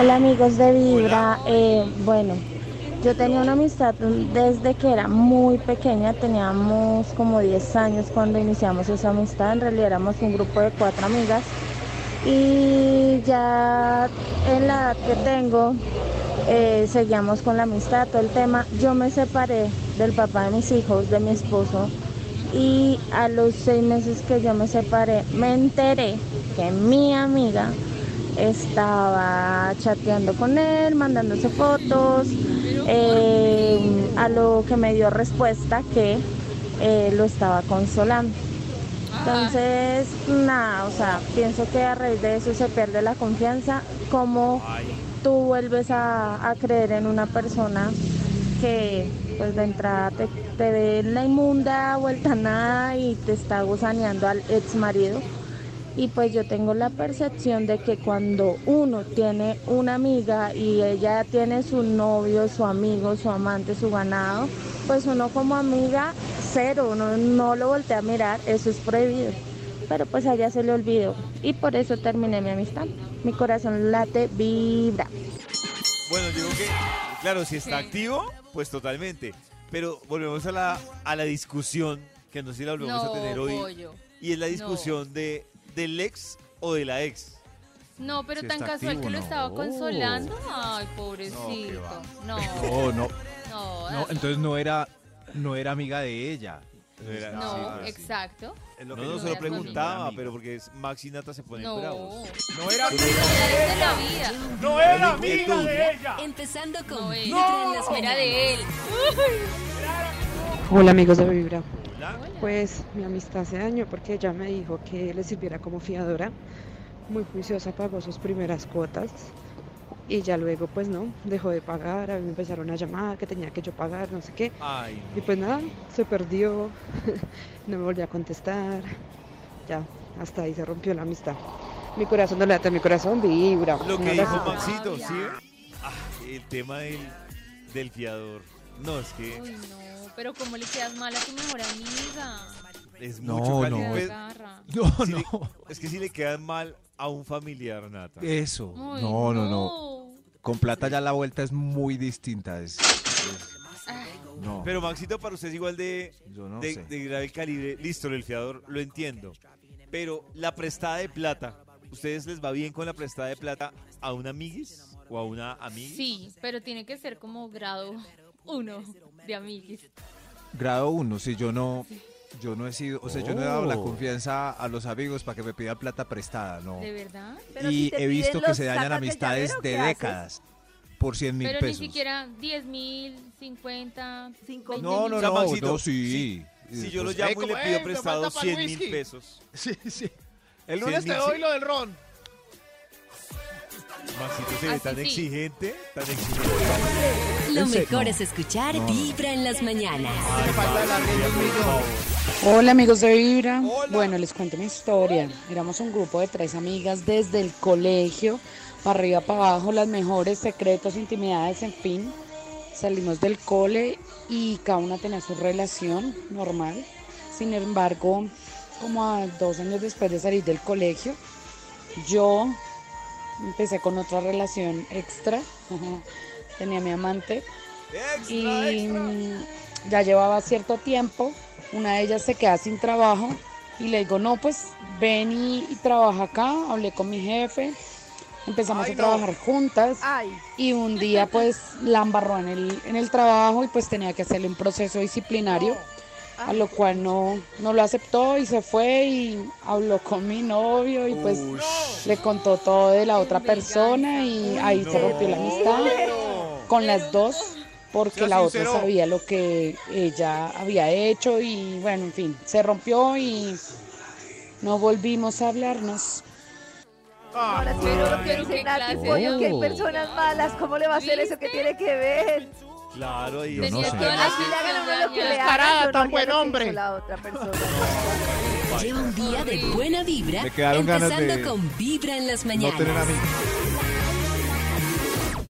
Hola amigos de Vibra. Eh, bueno, yo tenía una amistad desde que era muy pequeña, teníamos como 10 años cuando iniciamos esa amistad, en realidad éramos un grupo de cuatro amigas y ya en la edad que tengo eh, seguíamos con la amistad, todo el tema. Yo me separé del papá de mis hijos, de mi esposo y a los seis meses que yo me separé me enteré que mi amiga estaba chateando con él, mandándose fotos, eh, a lo que me dio respuesta que eh, lo estaba consolando. Entonces, nada, o sea, pienso que a raíz de eso se pierde la confianza, como tú vuelves a, creer en una persona que pues de entrada te, ve en la inmunda, vuelta nada y te está gusaneando al ex marido. Y pues yo tengo la percepción de que cuando uno tiene una amiga y ella tiene su novio, su amigo, su amante, su ganado, pues uno como amiga, cero, uno no lo voltea a mirar, eso es prohibido. Pero pues a ella se le olvidó y por eso terminé mi amistad. Mi corazón late, vibra. Bueno, digo que, claro, si está Sí. activo, pues totalmente. Pero volvemos a la, a la discusión, que no sé si la volvemos No, a tener hoy. pollo. Y es la discusión de del ex o de la ex. No, pero Si tan casual activo, que lo no. estaba consolando. Ay, No, qué pobrecito. No, No, no, no, no, entonces no era, no era amiga de ella. No era- no, sí, sí. exacto. No, que no, se lo preguntaba, amiga. pero porque Max y Nata se ponen No. bravos. No era era de la vida. No era amiga de ella. Empezando con No. Vibra en las Era de él. Hola amigos de Vibra. Pues mi amistad hace año porque ella me dijo que le sirviera como fiadora. Muy juiciosa pagó sus primeras cuotas y ya luego pues no, dejó de pagar, a mí me empezaron a llamar que tenía que yo pagar, no sé qué. Ay, Y pues nada, se perdió, no me volvió a contestar. Ya, hasta ahí se rompió la amistad. Mi corazón no late, mi corazón vibra. lo que dijo Maxito. ¿sí? Ah, el tema del, del fiador. No, es que Uy, no. Pero ¿cómo le quedas mal a tu mejor amiga? es No, mucho no. No, si le- no. es que si le quedan mal a un familiar, Nata. Eso. Uy, No, no, no. Con plata ya la vuelta es muy distinta. Es, es- no, Pero Maxito, para usted es igual de, yo no de, sé. de grave calibre. Listo, el fiador, lo entiendo. Pero la prestada de plata, ¿ustedes les va bien con la prestada de plata a una amiguis o a una amiga? Sí, pero tiene que ser como grado uno de amiguis. Grado 1, si yo no, yo no he sido, o sea, yo no he dado la Oh. confianza a los amigos para que me pidan plata prestada, no. ¿De verdad? Pero Y si he visto que se dañan amistades llavero, de décadas por 100 mil Pero pesos. ni siquiera 10 mil, 50, Cinco 20 No, mil. no, no, Maxito, no, sí. Si yo lo llamo y ¿cómo le pido prestado falta pa'l 100 mil pesos. Sí, sí. El lunes te doy lo del ron. Maxito se ve Así tan sí. exigente, tan exigente. Lo mejor No. es escuchar No. Vibra en las mañanas. Ay. Hola amigos de Vibra. Hola. Bueno, les cuento mi historia. Éramos un grupo de tres amigas desde el colegio, para arriba, para abajo, las mejores secretos, intimidades, en fin. Salimos del cole y cada una tenía su relación normal. Sin embargo, como a dos años después de salir del colegio, yo empecé con otra relación extra. Tenía mi amante y mm, ya llevaba cierto tiempo. Una de ellas se queda sin trabajo y le digo, no, pues ven y, y trabaja acá. Hablé con mi jefe, empezamos Ay, a no. trabajar juntas Ay, y un día pues la embarró en el, en el trabajo y pues tenía que hacerle un proceso disciplinario. A lo cual no, no lo aceptó y se fue y habló con mi novio y pues le contó todo de la otra persona y ahí se rompió la amistad con las dos porque la otra sabía lo que ella había hecho y bueno, en fin, se rompió y no volvimos a hablarnos. ahora sí lo pollo, que personas malas, ¿cómo le va a hacer eso? ¿Qué tiene que ver? Claro, y Yo no sé. toda la Así le hagan a uno lo que le Descarada, hagan, yo no tan buen hombre. hizo la otra persona. Lleva un día de buena vibra, empezando con Vibra en las No mañanas. tener amigos.